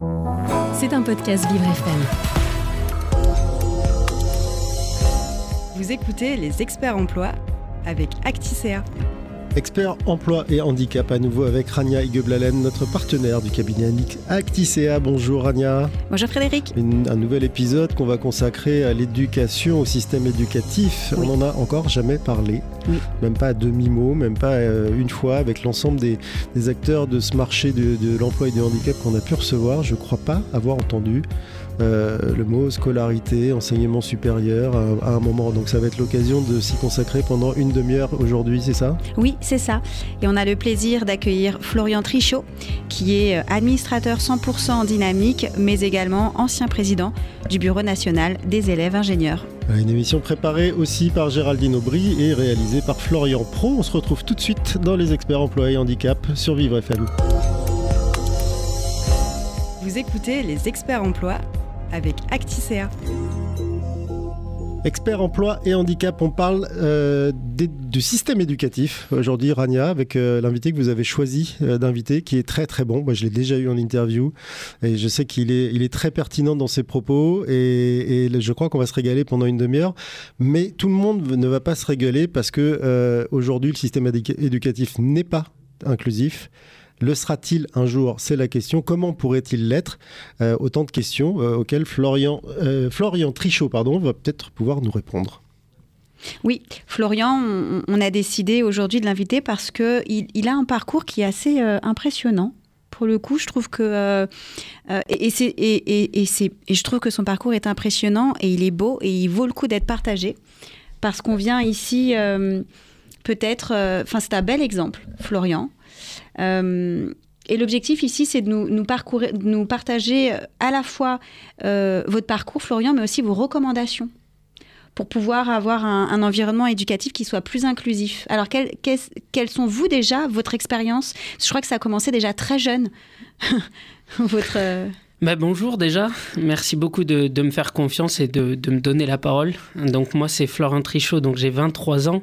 C'est un podcast Vivre FM. Vous écoutez les experts emploi avec Acticea. Expert emploi et handicap à nouveau avec Rania Igeblalen, notre partenaire du cabinet Acticea. Bonjour Rania. Bonjour Frédéric. un nouvel épisode qu'on va consacrer à l'éducation, au système éducatif. On n'en a encore jamais parlé, même pas à demi-mot, même pas euh, une fois avec l'ensemble des, acteurs de ce marché de, de l'emploi et du handicap qu'on a pu recevoir. Je ne crois pas avoir entendu euh, le mot scolarité, enseignement supérieur à, un moment. Donc ça va être l'occasion de s'y consacrer pendant une demi-heure aujourd'hui, c'est ça? Oui, c'est ça. Et on a le plaisir d'accueillir Florian Trichot, qui est euh, administrateur 100% dynamique, mais également ancien président du Bureau national des élèves ingénieurs. Une émission préparée aussi par Géraldine Aubry et réalisée par Florian Pro. On se retrouve tout de suite dans les experts employés handicap sur Vivre FM. Vous écoutez les experts emploi avec Acticea. Expert emploi et handicap, on parle euh, du système éducatif aujourd'hui, Rania, avec euh, l'invité que vous avez choisi euh, d'inviter, qui est très très bon. Moi, je l'ai déjà eu en interview et je sais qu'il est, très pertinent dans ses propos et, et je crois qu'on va se régaler pendant une demi-heure. Mais tout le monde ne va pas se régaler parce que aujourd'hui, le système éducatif n'est pas inclusif. Le sera-t-il un jour? C'est la question. Comment pourrait-il l'être? Euh, Autant de questions euh, auxquelles Florian, euh, Florian Trichot pardon, va peut-être pouvoir nous répondre. Oui, Florian, on, a décidé aujourd'hui de l'inviter parce qu'il il a un parcours qui est assez impressionnant. Pour le coup, je trouve que et, et, et, je trouve que son parcours est impressionnant et il est beau et il vaut le coup d'être partagé parce qu'on vient ici peut-être. Enfin, c'est un bel exemple, Florian. Euh, et l'objectif ici, c'est de nous, parcourir, nous partager euh, à la fois euh, votre parcours, Florian, mais aussi vos recommandations pour pouvoir avoir un, environnement éducatif qui soit plus inclusif. Alors, quelles quelles sont vous déjà, votre expérience? Je crois que ça a commencé déjà très jeune. votre. Bah, bonjour déjà, merci beaucoup de, de, me faire confiance et de, de, me donner la parole. Donc moi c'est Florent Trichot, donc j'ai 23 ans.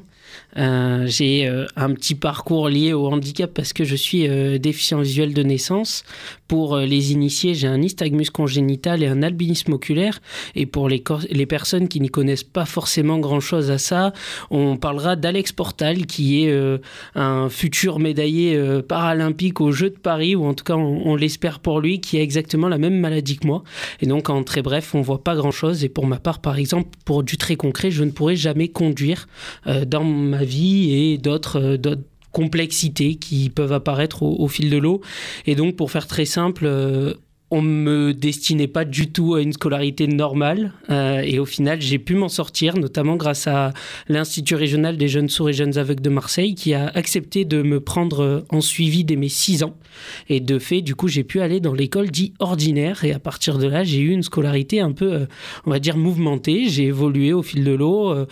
Euh, j'ai euh, un petit parcours lié au handicap parce que je suis euh, déficient visuel de naissance. Pour les initiés, j'ai un nystagmus congénital et un albinisme oculaire. Et pour les, personnes qui n'y connaissent pas forcément grand-chose à ça, on parlera d'Alex Portal, qui est un futur médaillé paralympique aux Jeux de Paris, ou en tout cas on, l'espère pour lui, qui a exactement la même maladie que moi. Et donc en très bref, on voit pas grand-chose. Et pour ma part, par exemple, pour du très concret, je ne pourrai jamais conduire dans ma vie et d'autres euh, complexités qui peuvent apparaître au, fil de l'eau. Et donc, pour faire très simple, euh, on me destinait pas du tout à une scolarité normale euh, et au final j'ai pu m'en sortir notamment grâce à l'Institut régional des jeunes sourds et jeunes aveugles de Marseille qui a accepté de me prendre en suivi dès mes 6 ans. Et de fait du coup j'ai pu aller dans l'école dit ordinaire et à partir de là j'ai eu une scolarité un peu euh, on va dire mouvementée. J'ai évolué au fil de l'eau euh,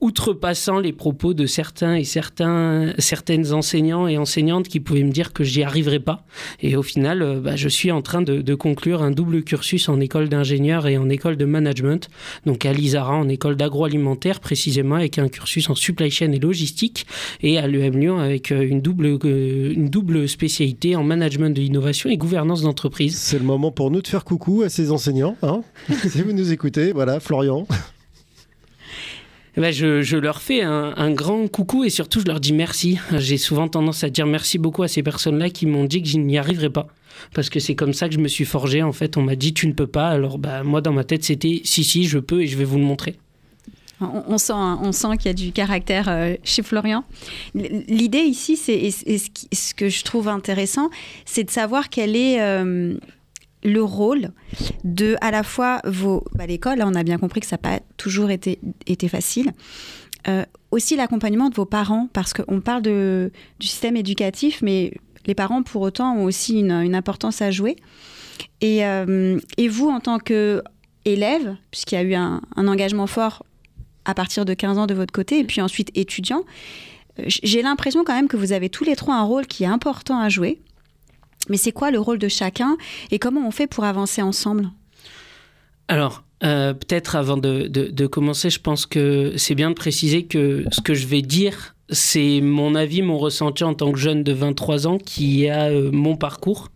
outrepassant les propos de certains et certains certaines enseignants et enseignantes qui pouvaient me dire que j'y arriverais pas. Et au final bah, je suis en train de conclure un double cursus en école d'ingénieur et en école de management, donc à l'ISARA en école d'agroalimentaire précisément avec un cursus en supply chain et logistique et à l'UM Lyon avec euh, une double, euh, une double spécialité en management de l'innovation et gouvernance d'entreprise. C'est le moment pour nous de faire coucou à ces enseignants. Hein si vous nous écoutez, voilà, Florian. Eh ben je, je, leur fais un, un, grand coucou et surtout je leur dis merci. J'ai souvent tendance à dire merci beaucoup à ces personnes-là qui m'ont dit que je n'y arriverais pas parce que c'est comme ça que je me suis forgé. En fait, on m'a dit tu ne peux pas. Alors, bah, moi, dans ma tête, c'était si, si, je peux et je vais vous le montrer. On, sent, on sent qu'il y a du caractère euh, chez Florian. L'idée ici, c'est ce que je trouve intéressant, c'est de savoir quel est euh, le rôle de à la fois vos bah, l'école. on a bien compris que ça n'a pas toujours été, facile. Euh, aussi l'accompagnement de vos parents, parce qu'on parle du système éducatif, mais les parents, pour autant, ont aussi une, importance à jouer. Euh, et, vous, en tant qu'élève, puisqu'il y a eu un, engagement fort à partir de 15 ans de votre côté, et puis ensuite étudiant, euh, j'ai l'impression quand même que vous avez tous les trois un rôle qui est important à jouer. Mais c'est quoi le rôle de chacun et comment on fait pour avancer ensemble? Alors, euh, peut-être avant de, commencer, je pense que c'est bien de préciser que ce que je vais dire c'est mon avis, mon ressenti en tant que jeune de 23 ans qui a euh, mon parcours.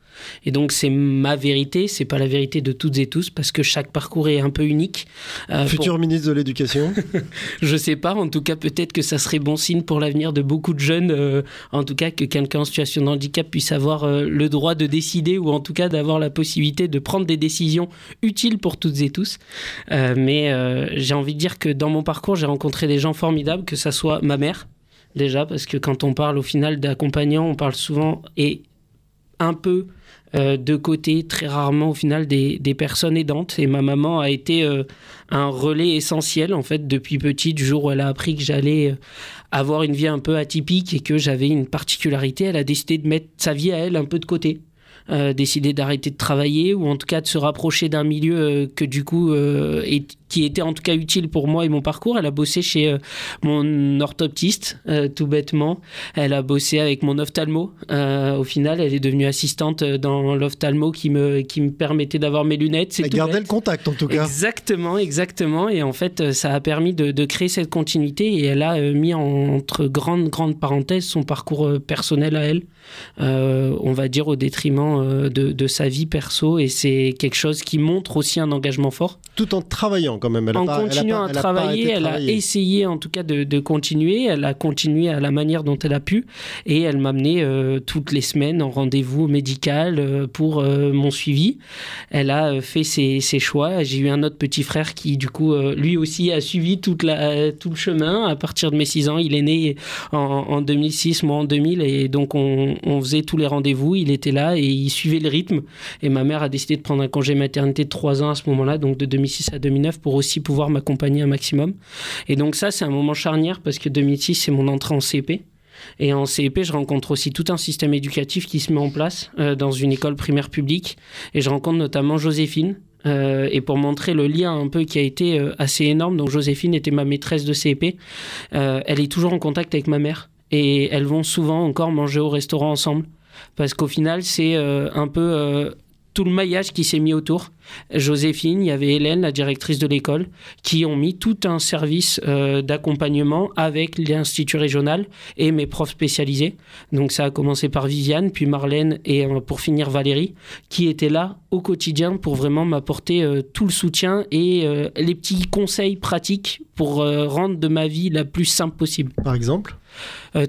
Et donc c'est ma vérité, c'est pas la vérité de toutes et tous parce que chaque parcours est un peu unique. Euh, Futur ministre de l'Éducation Je sais pas, en tout cas peut-être que ça serait bon signe pour l'avenir de beaucoup de jeunes, euh, en tout cas que quelqu'un en situation de handicap puisse avoir euh, le droit de décider ou en tout cas d'avoir la possibilité de prendre des décisions utiles pour toutes et tous. mais j'ai envie de dire que dans mon parcours, j'ai rencontré des gens formidables, que ça soit ma mère, déjà, parce que quand on parle au final d'accompagnants, on parle souvent et un peu euh, de côté, très rarement au final, des, personnes aidantes. Et ma maman a été euh, un relais essentiel, en fait, depuis petit, du jour où elle a appris que j'allais euh, avoir une vie un peu atypique et que j'avais une particularité. Elle a décidé de mettre sa vie à elle un peu de côté. décidé d'arrêter de travailler ou en tout cas de se rapprocher d'un milieu que du coup qui était en tout cas utile pour moi et mon parcours. Elle a bossé chez euh, mon orthoptiste, euh, tout bêtement. Elle a bossé avec mon ophtalmo. Euh, au final, elle est devenue assistante dans l'ophtalmo qui me, qui me permettait d'avoir mes lunettes. Elle gardait le contact en tout cas. Exactement, exactement. Et en fait, ça a permis de, de créer cette continuité et elle a mis entre grandes, grandes parenthèses son parcours personnel à elle. on va dire au détriment de, de sa vie perso et c'est quelque chose qui montre aussi un engagement fort. Tout en travaillant en continuant à travailler, elle a essayé en tout cas de, continuer. Elle a continué à la manière dont elle a pu. Et elle m'a amené euh, toutes les semaines en rendez-vous médical euh, pour euh, mon suivi. Elle a fait ses, choix. J'ai eu un autre petit frère qui, du coup, lui aussi a suivi toute la, tout le chemin. À partir de mes 6 ans, il est né en, 2006, moi en 2000. Et donc, on, on faisait tous les rendez-vous. Il était là et il suivait le rythme. Et ma mère a décidé de prendre un congé maternité de 3 ans à ce moment-là, donc de 2006 à 2009, pour aussi pouvoir m'accompagner un maximum. Et donc ça, c'est un moment charnière parce que 2006, c'est mon entrée en CP. Et en CEP, je rencontre aussi tout un système éducatif qui se met en place euh, dans une école primaire publique. Et je rencontre notamment Joséphine. Euh, et pour montrer le lien un peu qui a été euh, assez énorme, donc Joséphine était ma maîtresse de CEP. elle est toujours en contact avec ma mère. Et elles vont souvent encore manger au restaurant ensemble. Parce qu'au final, c'est un peu tout le maillage qui s'est mis autour. Joséphine, il y avait Hélène, la directrice de l'école, qui ont mis tout un service euh, d'accompagnement avec l'Institut régional et mes profs spécialisés. Donc ça a commencé par Viviane, puis Marlène et euh, pour finir Valérie, qui étaient là au quotidien pour vraiment m'apporter euh, tout le soutien et les petits conseils pratiques pour rendre de ma vie la plus simple possible. Par exemple?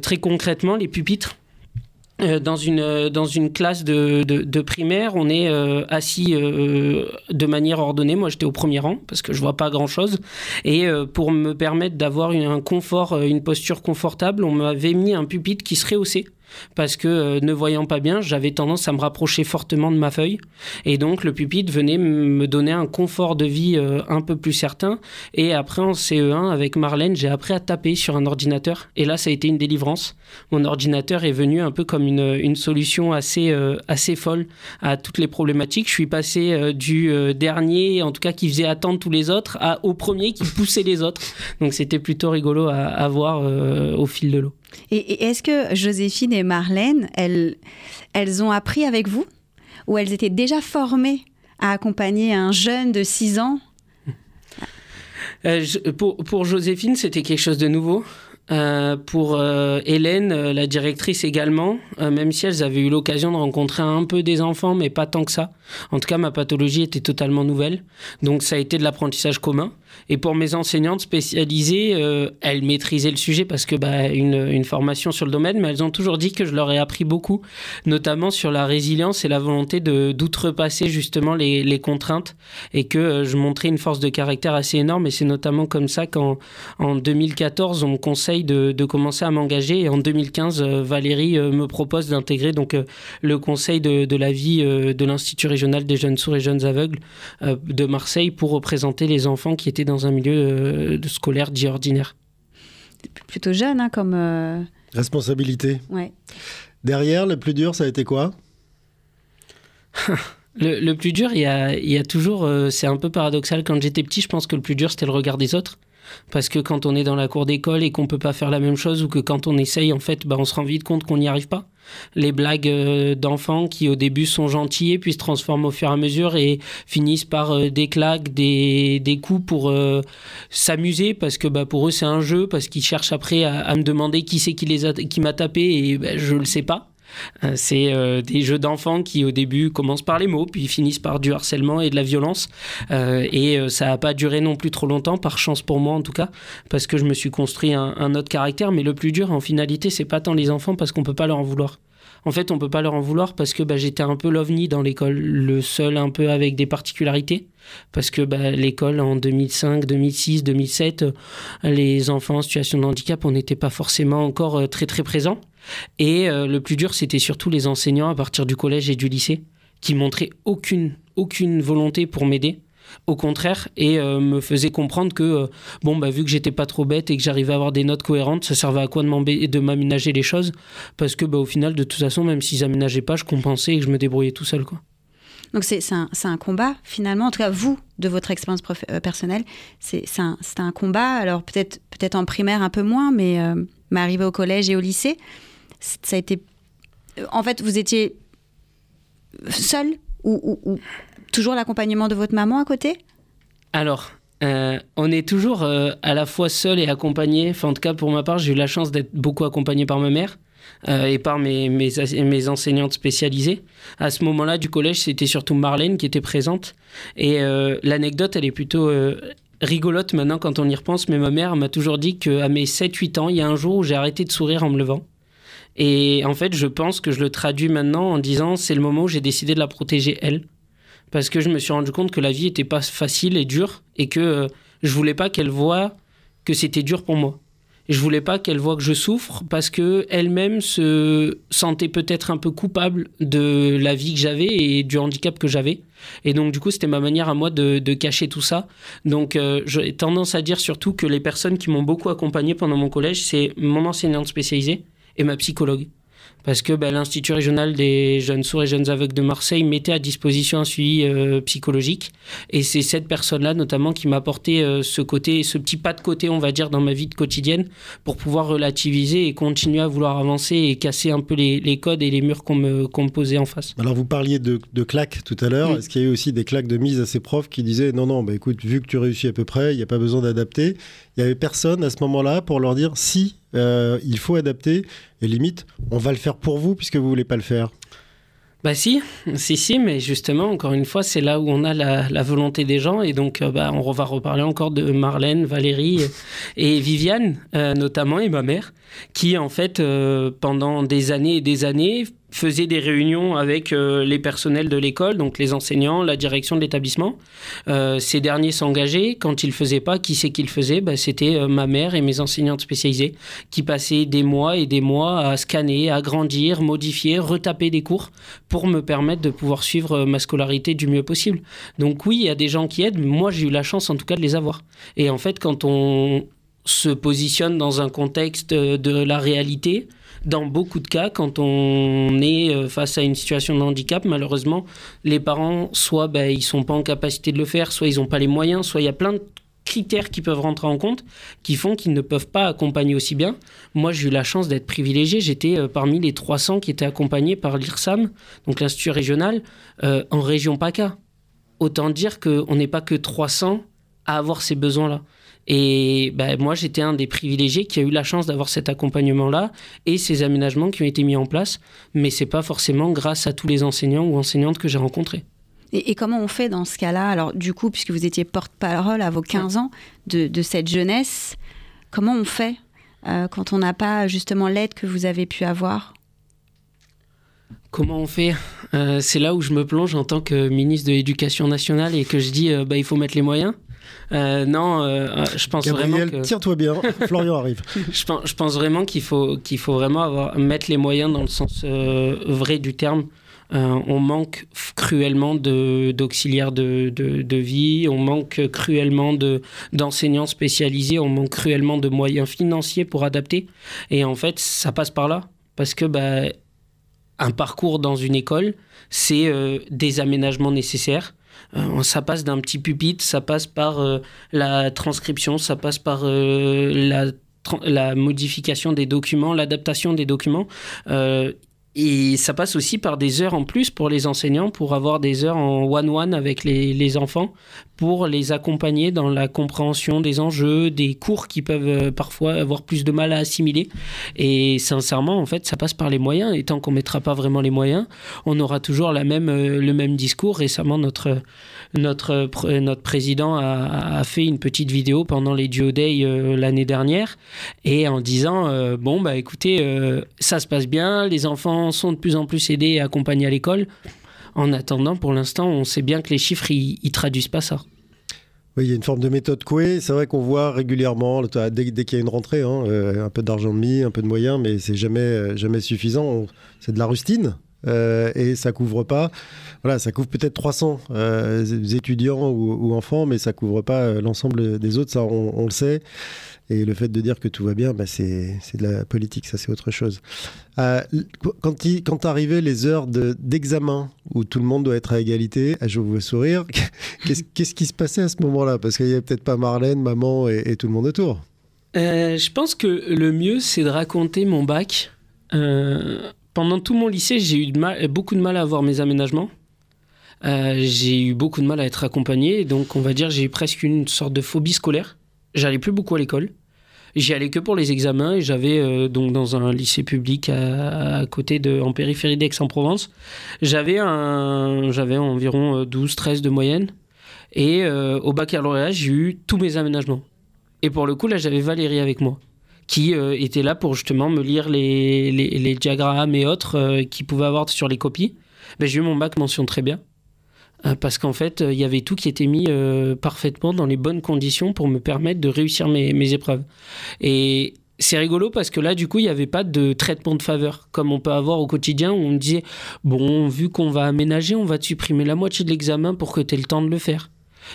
Très concrètement, les pupitres. Euh, dans une euh, dans une classe de, de, primaire, on est euh, assis de manière ordonnée. Moi, j'étais au premier rang parce que je vois pas grand chose. Et pour me permettre d'avoir un confort, une posture confortable, on m'avait mis un pupitre qui se rehaussait parce que euh, ne voyant pas bien, j'avais tendance à me rapprocher fortement de ma feuille et donc le pupitre venait me donner un confort de vie euh, un peu plus certain et après en CE1 avec Marlène, j'ai appris à taper sur un ordinateur et là ça a été une délivrance. Mon ordinateur est venu un peu comme une, une solution assez euh, assez folle à toutes les problématiques. Je suis passé du dernier en tout cas qui faisait attendre tous les autres à, au premier qui poussait les autres. Donc c'était plutôt rigolo à, à voir au fil de l'eau. Et, est-ce que Joséphine et Marlène, elles, elles ont appris avec vous Ou elles étaient déjà formées à accompagner un jeune de 6 ans? Euh, pour, Joséphine, c'était quelque chose de nouveau. Euh, pour euh, Hélène, la directrice également, même si elles avaient eu l'occasion de rencontrer un peu des enfants, mais pas tant que ça. En tout cas, ma pathologie était totalement nouvelle. Donc ça a été de l'apprentissage commun. Et pour mes enseignantes spécialisées, euh, elles maîtrisaient le sujet parce que bah, une, formation sur le domaine, mais elles ont toujours dit que je leur ai appris beaucoup, notamment sur la résilience et la volonté d'outrepasser justement les, contraintes et que euh, je montrais une force de caractère assez énorme. Et c'est notamment comme ça qu'en en 2014, on me conseille de, de commencer à m'engager. Et en 2015, euh, Valérie me propose d'intégrer donc le conseil de, de la vie de l'Institut régional des jeunes sourds et jeunes aveugles de Marseille pour représenter les enfants qui étaient dans un milieu euh, de scolaire dit ordinaire. Plutôt jeune, hein, comme. Euh, Responsabilité. Ouais. Derrière, le plus dur, ça a été quoi? Le, plus dur, il y a, y a toujours. Euh, c'est un peu paradoxal. Quand j'étais petit, je pense que le plus dur, c'était le regard des autres. Parce que quand on est dans la cour d'école et qu'on peut pas faire la même chose, ou que quand on essaye, en fait, bah, on se rend vite compte qu'on n'y arrive pas les blagues euh, d'enfants qui au début sont gentils et puis se transforment au fur et à mesure et finissent par euh, des claques, des, des coups pour euh, s'amuser parce que bah, pour eux c'est un jeu, parce qu'ils cherchent après à, me demander qui c'est qui les qui m'a tapé et bah, je le sais pas. C'est des jeux d'enfants qui au début commencent par les mots, puis finissent par du harcèlement et de la violence. et ça n'a pas duré non plus trop longtemps, par chance pour moi en tout cas, parce que je me suis construit un, autre caractère. Mais le plus dur en finalité, c'est pas tant les enfants parce qu'on peut pas leur en vouloir. En fait, on peut pas leur en vouloir parce que bah, j'étais un peu l'ovni dans l'école, le seul un peu avec des particularités. Parce que bah, l'école en 2005, 2006, 2007, les enfants en situation de handicap, on n'était pas forcément encore euh, très très présents. Et euh, le plus dur, c'était surtout les enseignants à partir du collège et du lycée qui montraient aucune aucune volonté pour m'aider. Au contraire, et euh, me faisait comprendre que, euh, bon, bah, vu que j'étais pas trop bête et que j'arrivais à avoir des notes cohérentes, ça servait à quoi de m'aménager les choses? Parce que, bah, au final, de toute façon, même s'ils aménageaient pas, je compensais et je me débrouillais tout seul, quoi. Donc c'est un, un, combat, finalement, en tout cas, vous, de votre expérience euh, personnelle, c'est un, un, combat, alors peut-être peut, en primaire un peu moins, mais, mais arrivé au collège et au lycée, ça a été... En fait, vous étiez seul ou, ou, toujours l'accompagnement de votre maman à côté? Alors, euh, on est toujours euh, à la fois seul et accompagné. Enfin, en tout cas, pour ma part, j'ai eu la chance d'être beaucoup accompagné par ma mère euh, et par mes, mes, mes, enseignantes spécialisées. À ce moment-là du collège, c'était surtout Marlène qui était présente. Et l'anecdote, elle est plutôt rigolote maintenant quand on y repense, mais ma mère m'a toujours dit qu'à mes 7-8 ans, il y a un jour où j'ai arrêté de sourire en me levant. Et en fait, je pense que je le traduis maintenant en disant c'est le moment où j'ai décidé de la protéger elle parce que je me suis rendu compte que la vie était pas facile et dure et que euh, je voulais pas qu'elle voie que c'était dur pour moi. Je voulais pas qu'elle voie que je souffre parce que elle-même se sentait peut-être un peu coupable de la vie que j'avais et du handicap que j'avais. Et donc du coup, c'était ma manière à moi de, cacher tout ça. Donc euh, j'ai tendance à dire surtout que les personnes qui m'ont beaucoup accompagné pendant mon collège, c'est mon enseignante spécialisée et ma psychologue parce que ben, l'Institut régional des jeunes sourds et jeunes aveugles de Marseille mettait à disposition un suivi euh, psychologique. Et c'est cette personne-là, notamment, qui m'a apporté euh, ce côté, ce petit pas de côté, on va dire, dans ma vie quotidienne, pour pouvoir relativiser et continuer à vouloir avancer et casser un peu les, codes et les murs qu'on me, posait en face. Alors, vous parliez de, claques tout à l'heure. Est-ce qu'il y a eu aussi des claques de mise à ces profs qui disaient non, non, bah, écoute, vu que tu réussis à peu près, il n'y a pas besoin d'adapter Il n'y avait personne à ce moment-là pour leur dire si euh, il faut adapter et limite, on va le faire pour vous puisque vous voulez pas le faire. Bah si, si, si, mais justement, encore une fois, c'est là où on a la, volonté des gens. Et donc, euh, bah, on va reparler encore de Marlène, Valérie et Viviane, euh, notamment, et ma mère, qui, en fait, pendant des années et des années, faisait des réunions avec euh, les personnels de l'école, donc les enseignants, la direction de l'établissement. Euh, ces derniers s'engageaient. Quand ils ne faisaient pas, qui c'est qui le faisait bah, C'était euh, ma mère et mes enseignantes spécialisées qui passaient des mois et des mois à scanner, à grandir, modifier, retaper des cours pour me permettre de pouvoir suivre ma scolarité du mieux possible. Donc oui, il y a des gens qui aident. Moi, j'ai eu la chance en tout cas de les avoir. Et en fait, quand on se positionne dans un contexte de la réalité, dans beaucoup de cas, quand on est euh, face à une situation de handicap, malheureusement, les parents, soit ben, ils sont pas en capacité de le faire, soit ils n'ont pas les moyens, soit il y a plein de critères qui peuvent rentrer en compte qui font qu'ils ne peuvent pas accompagner aussi bien. Moi, j'ai eu la chance d'être privilégié. J'étais euh, parmi les 300 qui étaient accompagnés par l'IRSAM, donc l'Institut régional, euh, en région PACA. Autant dire qu'on n'est pas que 300 à avoir ces besoins-là. Et ben, moi, j'étais un des privilégiés qui a eu la chance d'avoir cet accompagnement-là et ces aménagements qui ont été mis en place. Mais c'est pas forcément grâce à tous les enseignants ou enseignantes que j'ai rencontrés. Et, comment on fait dans ce cas-là? Alors, du coup, puisque vous étiez porte-parole à vos 15 ans de, de, cette jeunesse, comment on fait euh, quand on n'a pas justement l'aide que vous avez pu avoir? Comment on fait? Euh, C'est là où je me plonge en tant que ministre de l'Éducation nationale et que je dis euh, bah, il faut mettre les moyens. Euh, non, euh, je pense vraiment que... tiens-toi bien, Florian arrive. je, pense, je pense vraiment qu'il faut, qu'il faut vraiment avoir, mettre les moyens dans le sens euh, vrai du terme. on manque cruellement d'auxiliaires de, de, de, vie, on manque cruellement d'enseignants spécialisés, on manque cruellement de moyens financiers pour adapter. Et en fait, ça passe par là. Parce que bah, un parcours dans une école, c'est des aménagements nécessaires euh, ça passe d'un petit pupitre, ça passe par euh, la transcription, ça passe par euh, la, modification des documents, l'adaptation des documents et ça passe aussi par des heures en plus pour les enseignants, pour avoir des heures en one-one avec les, enfants, pour les accompagner dans la compréhension des enjeux, des cours qui peuvent euh, parfois avoir plus de mal à assimiler. Et sincèrement, en fait, ça passe par les moyens. Et tant qu'on mettra pas vraiment les moyens, on aura toujours euh, le même discours. Récemment, notre, notre, notre président a, a fait une petite vidéo pendant les Duo Day euh, l'année dernière, et en disant, bon, bah écoutez, ça se passe bien, les enfants sont de plus en plus aidés et accompagnés à l'école. En attendant, pour l'instant, on sait bien que les chiffres, ils, traduisent pas ça. Oui, il y a une forme de méthode couée. C'est vrai qu'on voit régulièrement, dès, qu'il y a une rentrée, hein, euh, un peu d'argent de mis, un peu de moyens, mais c'est jamais, euh, jamais suffisant. C'est de la rustine. Euh, et ça couvre pas. Voilà, ça couvre peut-être 300 étudiants ou, enfants, mais ça couvre pas l'ensemble des autres. Ça, on, le sait. Et le fait de dire que tout va bien, bah, c'est de la politique, ça c'est autre chose. Euh, quand, quand arrivaient les heures d'examen où tout le monde doit être à égalité, je vous sourire, qu'est-ce qui se passait à ce moment-là? Parce qu'il n'y avait peut-être pas Marlène, maman et, tout le monde autour. Euh, je pense que le mieux, c'est de raconter mon bac. Euh, pendant tout mon lycée, j'ai eu beaucoup de mal à avoir mes aménagements. j'ai eu beaucoup de mal à être accompagné, donc on va dire j'ai eu presque une sorte de phobie scolaire. J'allais plus beaucoup à l'école. J'y allais que pour les examens et j'avais euh, donc dans un lycée public à, côté de en périphérie d'Aix-en-Provence, j'avais un j'avais environ 12 euh, 13 de moyenne et euh, au baccalauréat, j'ai eu tous mes aménagements. Et pour le coup, là, j'avais Valérie avec moi qui était là pour justement me lire les, les, les diagrammes et autres qu'il pouvait avoir sur les copies. Ben, j'ai eu mon bac mention très bien. Euh, parce qu'en fait, il y avait tout qui était mis euh, parfaitement dans les bonnes conditions pour me permettre de réussir mes, épreuves. Et c'est rigolo parce que là, du coup, il n'y avait pas de traitement de faveur comme on peut avoir au quotidien où on me disait Bon, vu qu'on va aménager, on va supprimer la moitié de l'examen pour que tu aies le temps de le faire.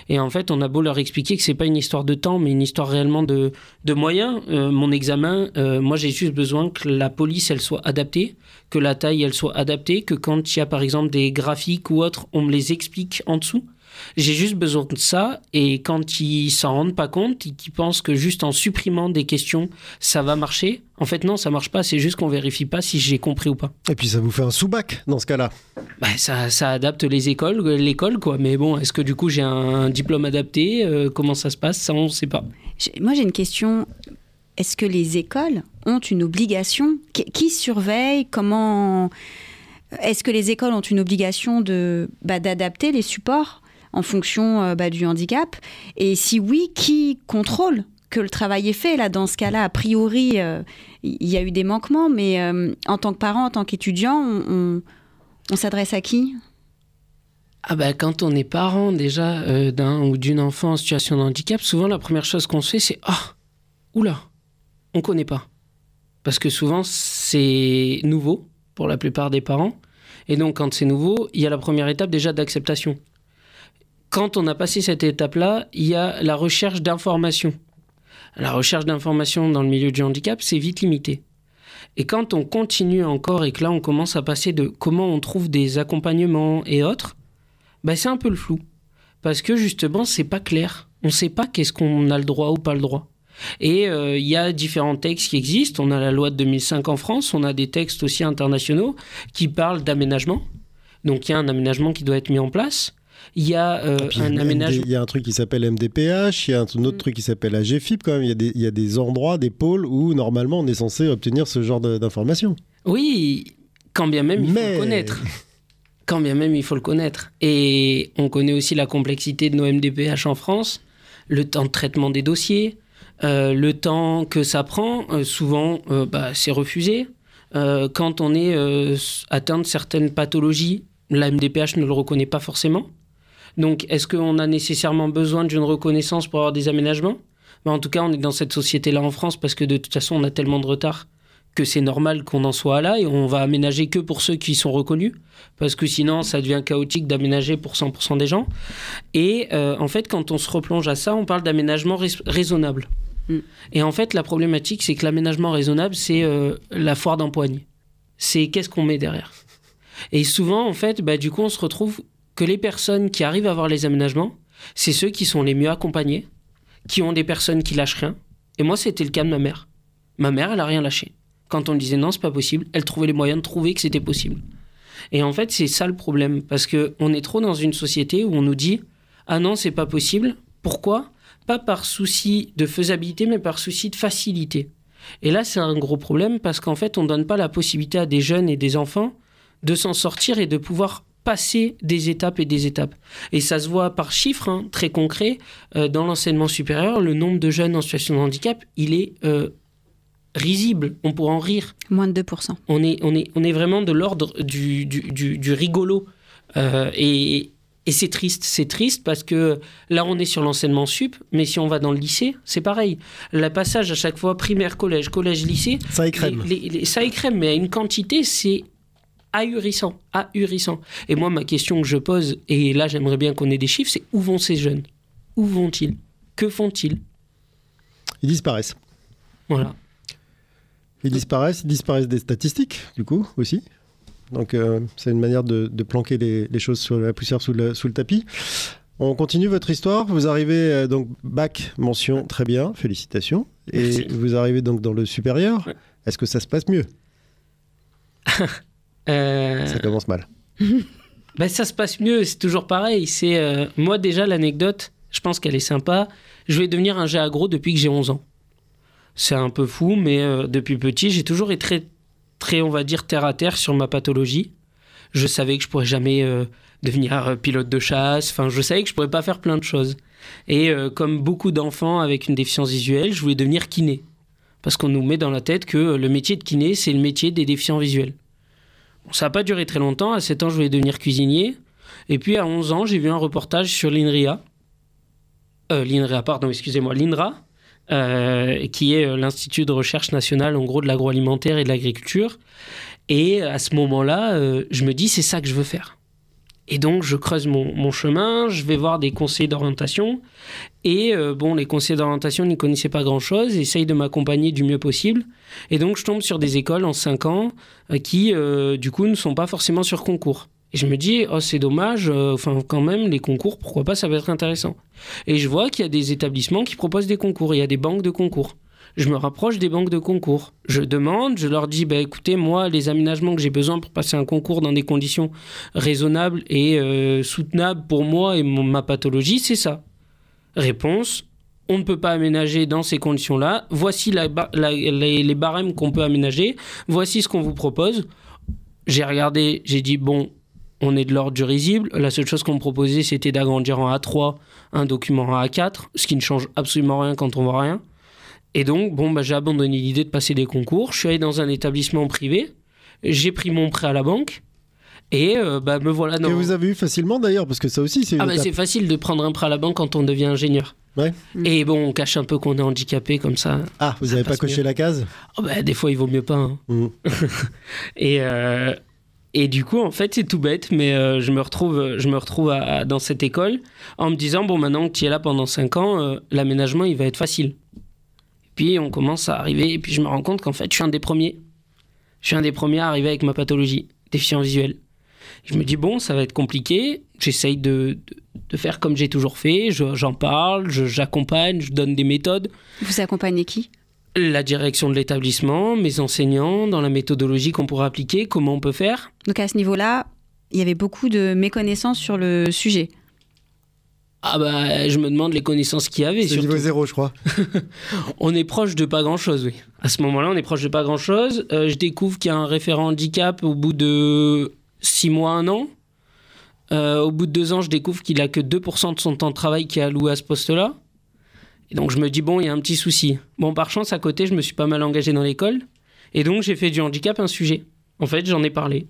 Et en fait, on a beau leur expliquer que c'est pas une histoire de temps, mais une histoire réellement de, de moyens. Euh, mon examen, euh, moi, j'ai juste besoin que la police, elle soit adaptée, que la taille, elle soit adaptée, que quand il y a, par exemple, des graphiques ou autres, on me les explique en dessous. J'ai juste besoin de ça et quand ils s'en rendent pas compte, qu'ils pensent que juste en supprimant des questions, ça va marcher. En fait, non, ça marche pas. C'est juste qu'on vérifie pas si j'ai compris ou pas. Et puis ça vous fait un sous-bac dans ce cas-là. Bah, ça, ça, adapte les écoles, l'école quoi. Mais bon, est-ce que du coup j'ai un diplôme adapté euh, Comment ça se passe? Ça, on ne sait pas. Moi, j'ai une question. Est-ce que les écoles ont une obligation? Qui, surveille? Comment est-ce que les écoles ont une obligation de bah, d'adapter les supports? En fonction euh, bah, du handicap. Et si oui, qui contrôle que le travail est fait? Là, dans ce cas-là, a priori, euh, il y a eu des manquements, mais euh, en tant que parent, en tant qu'étudiant, on, s'adresse à qui? Ah bah, quand on est parent déjà d'un ou d'une enfant en situation de handicap, souvent la première chose qu'on se fait c'est ah oula on connaît pas. Parce que souvent c'est nouveau pour la plupart des parents. Et donc quand c'est nouveau il y a la première étape déjà d'acceptation quand on a passé cette étape-là, il y a la recherche d'informations. La recherche d'informations dans le milieu du handicap, c'est vite limité. Et quand on continue encore et que là on commence à passer de comment on trouve des accompagnements et autres, bah c'est un peu le flou. Parce que justement, c'est pas clair. On ne sait pas qu'est-ce qu'on a le droit ou pas le droit. Et euh, il y a différents textes qui existent. On a la loi de 2005 en France, on a des textes aussi internationaux qui parlent d'aménagement. Donc il y a un aménagement qui doit être mis en place. Il y a euh, un aménagement. Il y a un truc qui s'appelle MDPH, il y a un autre mm. truc qui s'appelle AGFIP quand même. Il y, a des, il y a des endroits, des pôles où normalement on est censé obtenir ce genre d'informations. Oui, quand bien même il faut le connaître. Quand bien même il faut le connaître. Et on connaît aussi la complexité de nos MDPH en France, le temps de traitement des dossiers, euh, le temps que ça prend. Euh, souvent, bah, c'est refusé. quand on est atteint de certaines pathologies, la MDPH ne le reconnaît pas forcément. Donc, est-ce qu'on a nécessairement besoin d'une reconnaissance pour avoir des aménagements? Ben, En tout cas, on est dans cette société-là en France parce que de toute façon, on a tellement de retard que c'est normal qu'on en soit là et on va aménager que pour ceux qui sont reconnus parce que sinon ça devient chaotique d'aménager pour 100% des gens. Et euh, en fait quand on se replonge à ça on parle d'aménagement raisonnable. Mm. et en fait la problématique c'est que l'aménagement raisonnable c'est euh, la foire d'empoigne. C'est qu'est-ce qu'on met derrière? Et souvent en fait bah, du coup on se retrouve que les personnes qui arrivent à avoir les aménagements, c'est ceux qui sont les mieux accompagnés, qui ont des personnes qui lâchent rien. Et moi, c'était le cas de ma mère. Ma mère, elle a rien lâché. Quand on disait non, c'est pas possible, elle trouvait les moyens de trouver que c'était possible. Et en fait, c'est ça le problème, parce que on est trop dans une société où on nous dit ah non, c'est pas possible. Pourquoi? Pas par souci de faisabilité, mais par souci de facilité. Et là, c'est un gros problème parce qu'en fait, on donne pas la possibilité à des jeunes et des enfants de s'en sortir et de pouvoir passer des étapes et des étapes. Et ça se voit par chiffres hein, très concrets. Euh, dans l'enseignement supérieur, le nombre de jeunes en situation de handicap, il est euh, risible. On pourrait en rire. Moins de 2%. On est, on est, on est vraiment de l'ordre du, du, du, du rigolo. Euh, et, et c'est triste, c'est triste parce que là on est sur l'enseignement sup, mais si on va dans le lycée, c'est pareil. Le passage à chaque fois primaire, collège, collège, lycée, Ça écrème. les- les- ça écrème, mais à une quantité, c'est ahurissant, ahurissant. Et moi, ma question que je pose, et là j'aimerais bien qu'on ait des chiffres, c'est où vont ces jeunes? Où vont-ils? Que font-ils? Ils disparaissent. Voilà. Ils disparaissent, ils disparaissent des statistiques, du coup, aussi. Donc, euh, c'est une manière de, de planquer les, les choses sur la poussière sous le, sous le tapis. On continue votre histoire. Vous arrivez euh, donc bac, mention, très bien, félicitations. Et Merci. vous arrivez donc dans le supérieur. Ouais. Est-ce que ça se passe mieux? Euh, Ça commence mal. Ben, ça se passe mieux, c'est toujours pareil. C'est euh, moi déjà l'anecdote, je pense qu'elle est sympa. Je vais devenir un jet agro depuis que j'ai 11 ans. C'est un peu fou, mais euh, depuis petit, j'ai toujours été très, très, on va dire, terre à terre sur ma pathologie. Je savais que je pourrais jamais devenir pilote de chasse. Enfin, je savais que je pourrais pas faire plein de choses. Et comme beaucoup d'enfants avec une déficience visuelle, je voulais devenir kiné. Parce qu'on nous met dans la tête que le métier de kiné, c'est le métier des déficients visuels. Ça n'a pas duré très longtemps. À 7 ans, je voulais devenir cuisinier. Et puis à 11 ans, j'ai vu un reportage sur l'INRIA. Euh, L'INRIA, pardon, excusez-moi, l'INRA, euh, qui est euh, l'Institut de recherche nationale, en gros, de l'agroalimentaire et de l'agriculture. Et à ce moment-là, euh, je me dis, c'est ça que je veux faire. Et donc, je creuse mon, chemin, je vais voir des conseillers d'orientation. Et euh, bon, les conseillers d'orientation n'y connaissaient pas grand-chose, essayent de m'accompagner du mieux possible. Et donc, je tombe sur des écoles en 5 ans euh, qui, euh, du coup, ne sont pas forcément sur concours. Et je me dis, oh, c'est dommage, enfin, quand même, les concours, pourquoi pas, ça va être intéressant. Et je vois qu'il y a des établissements qui proposent des concours, il y a des banques de concours. Je me rapproche des banques de concours. Je demande, je leur dis, bah, écoutez, moi, les aménagements que j'ai besoin pour passer un concours dans des conditions raisonnables et euh, soutenables pour moi et ma pathologie, c'est ça. Réponse, on ne peut pas aménager dans ces conditions-là. Voici les barèmes qu'on peut aménager. Voici ce qu'on vous propose. J'ai regardé, j'ai dit, bon, on est de l'ordre du risible. La seule chose qu'on me proposait, c'était d'agrandir en A3 un document en A4, ce qui ne change absolument rien quand on voit rien. Et donc, bon, bah, j'ai abandonné l'idée de passer des concours. Je suis allé dans un établissement privé. J'ai pris mon prêt à la banque. Et euh, bah, me voilà dans... Que vous avez eu facilement d'ailleurs, parce que ça aussi, c'est une Ah bah étape. c'est facile de prendre un prêt à la banque quand on devient ingénieur. Ouais. Et bon, on cache un peu qu'on est handicapé comme ça. Ah, vous n'avez pas coché mieux. la case? Oh bah, des fois, il vaut mieux pas. hein. Mm. Et, euh, et du coup, en fait, c'est tout bête, mais euh, je me retrouve, je me retrouve à- à- dans cette école en me disant, bon, maintenant que tu es là pendant 5 ans, euh, l'aménagement, il va être facile. Puis on commence à arriver, et puis je me rends compte qu'en fait, je suis un des premiers. Je suis un des premiers à arriver avec ma pathologie, déficient visuel. Je me dis, bon, ça va être compliqué. J'essaye de, de, de faire comme j'ai toujours fait. Je- J'en parle, je- j'accompagne, je donne des méthodes. Vous accompagnez qui? La direction de l'établissement, mes enseignants, dans la méthodologie qu'on pourra appliquer, comment on peut faire. Donc à ce niveau-là, il y avait beaucoup de méconnaissances sur le sujet. Ah bah, je me demande les connaissances qu'il y avait. C'est niveau zéro, je crois. On est proche de pas grand-chose, oui. À ce moment-là, on est proche de pas grand-chose. Euh, je découvre qu'il y a un référent handicap au bout de six mois, un an. Euh, au bout de deux ans, je découvre qu'il a que 2% de son temps de travail qui est alloué à ce poste-là. Et donc, je me dis, bon, il y a un petit souci. Bon, par chance, à côté, je me suis pas mal engagé dans l'école. Et donc, j'ai fait du handicap un sujet. En fait, j'en ai parlé.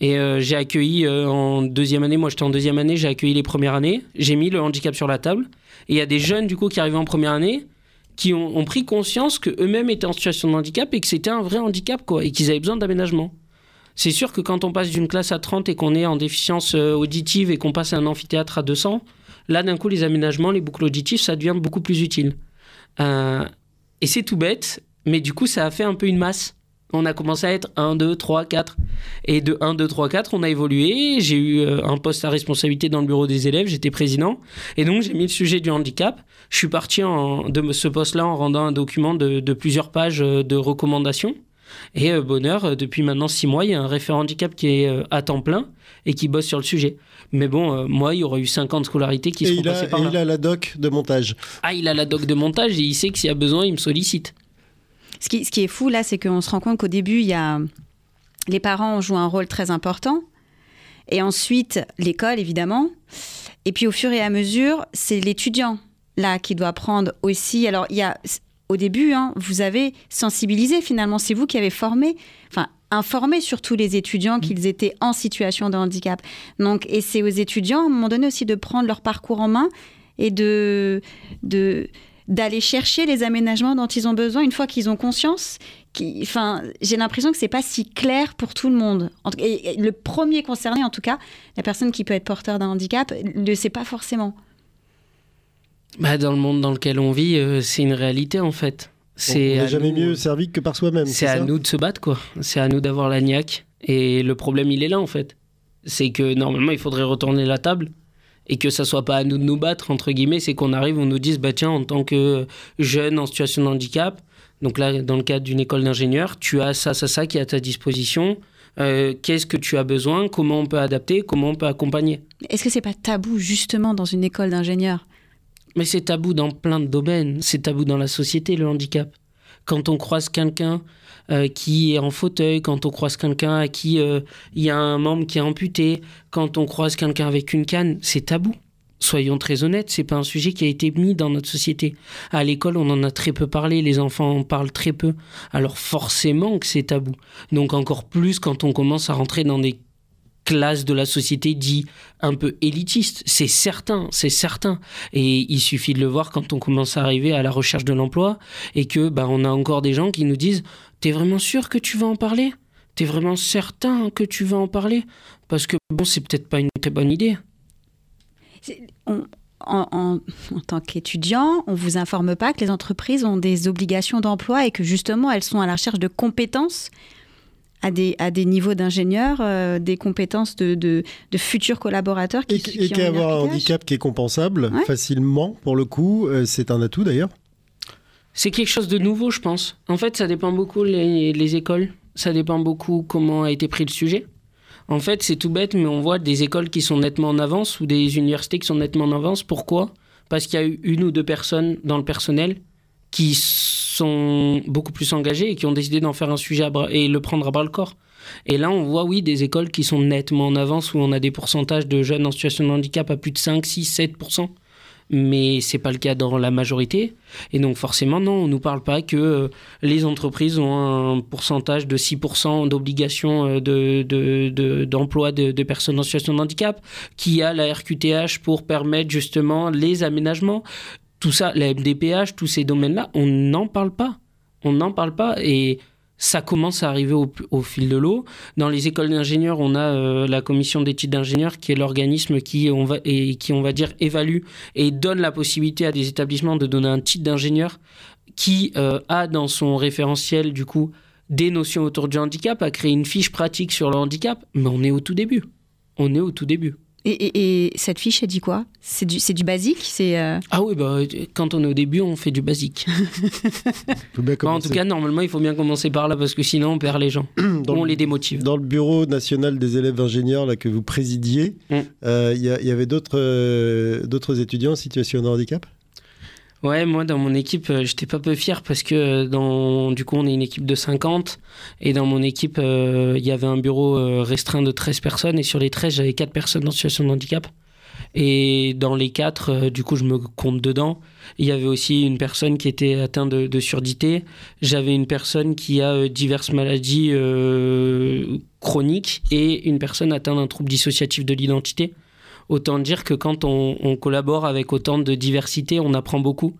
Et euh, j'ai accueilli euh, en deuxième année, moi j'étais en deuxième année, j'ai accueilli les premières années, j'ai mis le handicap sur la table. Et il y a des jeunes du coup qui arrivaient en première année qui ont, pris conscience qu'eux-mêmes étaient en situation de handicap et que c'était un vrai handicap quoi, et qu'ils avaient besoin d'aménagement. C'est sûr que quand on passe d'une classe à 30 et qu'on est en déficience euh, auditive et qu'on passe à un amphithéâtre à 200, là d'un coup les aménagements, les boucles auditives, ça devient beaucoup plus utile. Et c'est tout bête, mais du coup ça a fait un peu une masse. On a commencé à être 1, 2, 3, 4. Et de 1, 2, 3, 4, on a évolué. J'ai eu euh, un poste à responsabilité dans le bureau des élèves, j'étais président. Et donc, j'ai mis le sujet du handicap. Je suis parti en- de ce poste-là en rendant un document de, de plusieurs pages euh, de recommandations. Et bonheur, depuis maintenant six mois, il y a un référent handicap qui est à temps plein et qui bosse sur le sujet. Mais bon, moi, il y aurait eu 50 scolarités qui et sont passées par et là. il a la doc de montage. Ah, il a la doc de montage et il sait que s'il y a besoin, il me sollicite. Ce qui, ce qui est fou là, c'est qu'on se rend compte qu'au début, il y a les parents jouent un rôle très important, et ensuite l'école évidemment, et puis au fur et à mesure, c'est l'étudiant là qui doit prendre aussi. Alors il y a au début, hein, vous avez sensibilisé finalement, c'est vous qui avez formé, enfin informé surtout les étudiants qu'ils étaient en situation de handicap. Donc et c'est aux étudiants à un moment donné aussi de prendre leur parcours en main et de de d'aller chercher les aménagements dont ils ont besoin une fois qu'ils ont conscience. Qui, enfin, j'ai l'impression que c'est pas si clair pour tout le monde. Et, le premier concerné, en tout cas, la personne qui peut être porteur d'un handicap, ne le sait pas forcément. Bah, dans le monde dans lequel on vit, euh, c'est une réalité en fait. C'est on n'est jamais nous, mieux servi que par soi-même. C'est à nous de se battre, quoi. C'est à nous d'avoir la niaque. Et le problème, il est là en fait. C'est que normalement, il faudrait retourner la table et que ça soit pas à nous de nous battre entre guillemets, c'est qu'on arrive, on nous dise bah tiens en tant que jeune en situation de handicap, donc là dans le cadre d'une école d'ingénieur, tu as ça ça ça qui est à ta disposition. Euh, Qu'est-ce que tu as besoin? Comment on peut adapter? Comment on peut accompagner? Est-ce que c'est pas tabou justement dans une école d'ingénieur? Mais c'est tabou dans plein de domaines. C'est tabou dans la société le handicap. Quand on croise quelqu'un euh, qui est en fauteuil, quand on croise quelqu'un à qui il euh, y a un membre qui est amputé, quand on croise quelqu'un avec une canne, c'est tabou. Soyons très honnêtes, c'est pas un sujet qui a été mis dans notre société. À l'école, on en a très peu parlé, les enfants en parlent très peu. Alors forcément que c'est tabou. Donc encore plus quand on commence à rentrer dans des classes de la société dit un peu élitiste. C'est certain, c'est certain. Et il suffit de le voir quand on commence à arriver à la recherche de l'emploi et que bah, on a encore des gens qui nous disent T'es vraiment sûr que tu vas en parler? T'es vraiment certain que tu vas en parler? Parce que bon, c'est peut-être pas une très bonne idée. En, en, tant qu'étudiant, on vous informe pas que les entreprises ont des obligations d'emploi et que justement elles sont à la recherche de compétences à des, à des niveaux d'ingénieurs, euh, des compétences de, de, de, futurs collaborateurs qui, et, qui et qu'avoir un handicap qui est compensable ouais. facilement, pour le coup, euh, c'est un atout d'ailleurs. C'est quelque chose de nouveau, je pense. En fait, ça dépend beaucoup les, les écoles. Ça dépend beaucoup comment a été pris le sujet. En fait, c'est tout bête, mais on voit des écoles qui sont nettement en avance ou des universités qui sont nettement en avance. Pourquoi? Parce qu'il y a eu une ou deux personnes dans le personnel qui sont beaucoup plus engagés et qui ont décidé d'en faire un sujet et le prendre à bras le corps. Et là, on voit, oui, des écoles qui sont nettement en avance où on a des pourcentages de jeunes en situation de handicap à plus de 5, 6, 7 mais c'est pas le cas dans la majorité. Et donc forcément, non, on nous parle pas que les entreprises ont un pourcentage de 6% d'obligation de, de, de, d'emploi de, de, personnes en situation de handicap, qui a la RQTH pour permettre justement les aménagements. Tout ça, la MDPH, tous ces domaines-là, on n'en parle pas. On n'en parle pas et ça commence à arriver au, fil de l'eau. Dans les écoles d'ingénieurs, on a euh, la commission d'études d'ingénieurs qui est l'organisme qui, on va, qui, on va dire, évalue et donne la possibilité à des établissements de donner un titre d'ingénieur qui euh, a dans son référentiel, du coup, des notions autour du handicap, a créé une fiche pratique sur le handicap, mais on est au tout début. On est au tout début. Et, et, et, cette fiche, elle dit quoi? C'est du, du basique c'est euh... Ah oui, bah, quand on est au début, on fait du basique. bah, en tout cas, normalement, il faut bien commencer par là parce que sinon, on perd les gens. dans on le, les démotive. Dans le bureau national des élèves ingénieurs là, que vous présidiez, il mm. euh, y, y, avait d'autres euh, étudiants en situation de handicap? Ouais, moi dans mon équipe, euh, j'étais pas peu fier parce que euh, dans, du coup on est une équipe de 50 et dans mon équipe il euh, y avait un bureau restreint de 13 personnes et sur les 13 j'avais 4 personnes en situation de handicap. Et dans les 4, euh, du coup je me compte dedans. Il y avait aussi une personne qui était atteinte de, surdité. J'avais une personne qui a diverses maladies chroniques et une personne atteinte d'un trouble dissociatif de l'identité. Autant dire que quand on, on, collabore avec autant de diversité, on apprend beaucoup.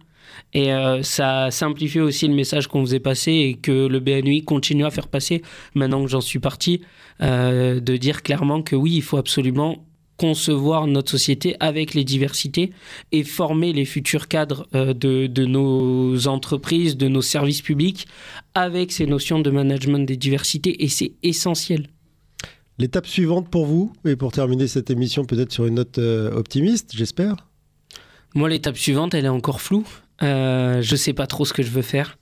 Et euh, ça simplifie aussi le message qu'on faisait passer et que le BNUI continue à faire passer, maintenant que j'en suis parti, euh, de dire clairement que oui, il faut absolument concevoir notre société avec les diversités et former les futurs cadres euh, de, de nos entreprises, de nos services publics avec ces notions de management des diversités et c'est essentiel. L'étape suivante pour vous, et pour terminer cette émission peut-être sur une note euh, optimiste, j'espère? Moi, l'étape suivante, elle est encore floue. Euh, je sais pas trop ce que je veux faire.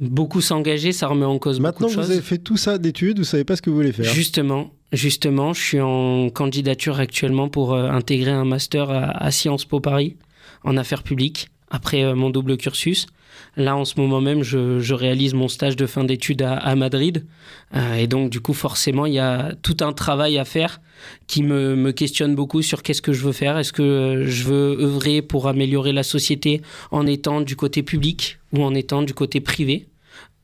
beaucoup s'engager, ça remet en cause Maintenant beaucoup de que vous choses. avez fait tout ça d'études, vous savez pas ce que vous voulez faire. Justement, justement, je suis en candidature actuellement pour euh, intégrer un master à, à Sciences Po Paris en affaires publiques après euh, mon double cursus. Là, en ce moment même, je, réalise mon stage de fin d'études à, Madrid. Euh, et donc, du coup, forcément, il y a tout un travail à faire qui me, me questionne beaucoup sur qu'est-ce que je veux faire. Est-ce que je veux œuvrer pour améliorer la société en étant du côté public ou en étant du côté privé?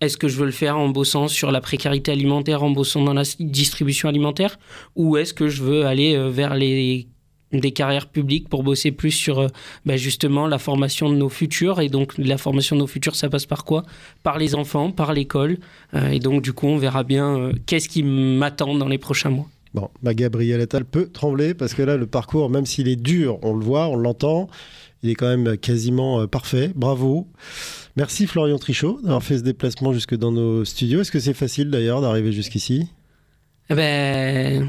Est-ce que je veux le faire en bossant sur la précarité alimentaire, en bossant dans la distribution alimentaire? Ou est-ce que je veux aller euh, vers les, des carrières publiques pour bosser plus sur euh, bah, justement la formation de nos futurs Et donc la formation de nos futurs, ça passe par quoi? Par les enfants, par l'école. Euh, et donc du coup, on verra bien euh, qu'est-ce qui m'attend dans les prochains mois. Bon, bah Gabriel Attal peut trembler parce que là, le parcours, même s'il est dur, on le voit, on l'entend, il est quand même quasiment parfait. Bravo. Merci Florian Trichot d'avoir fait ce déplacement jusque dans nos studios. Est-ce que c'est facile d'ailleurs d'arriver jusqu'ici? Eh ben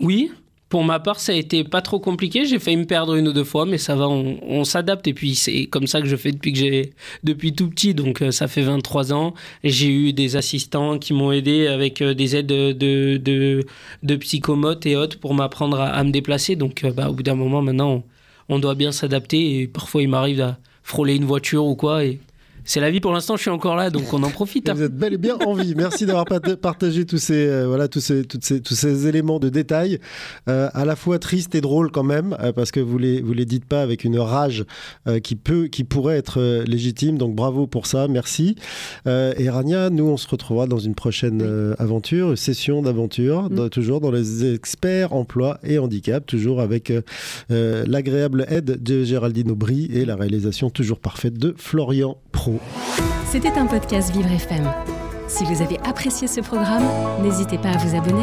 oui. Pour ma part, ça a été pas trop compliqué. J'ai failli me perdre une ou deux fois, mais ça va, on, s'adapte. Et puis, c'est comme ça que je fais depuis que j'ai, depuis tout petit. Donc, euh, ça fait 23 ans. J'ai eu des assistants qui m'ont aidé avec euh, des aides de, de, de, psychomotes et autres pour m'apprendre à, à me déplacer. Donc, euh, bah, au bout d'un moment, maintenant, on, on doit bien s'adapter. Et parfois, il m'arrive à frôler une voiture ou quoi. Et c'est la vie pour l'instant, je suis encore là, donc on en profite. hein. Vous êtes bel et bien en vie. Merci d'avoir partagé tous ces, euh, voilà, tous ces, toutes ces, tous ces éléments de détail, euh, à la fois tristes et drôles quand même, euh, parce que vous les, vous les dites pas avec une rage euh, qui peut, qui pourrait être euh, légitime. Donc bravo pour ça, merci. Euh, et Rania, nous on se retrouvera dans une prochaine euh, aventure, une session d'aventure, dans- toujours dans les experts emploi et handicap, toujours avec l'agréable aide de Géraldine Aubry et la réalisation toujours parfaite de Florian C'était un podcast Vivre FM. Si vous avez apprécié ce programme, n'hésitez pas à vous abonner.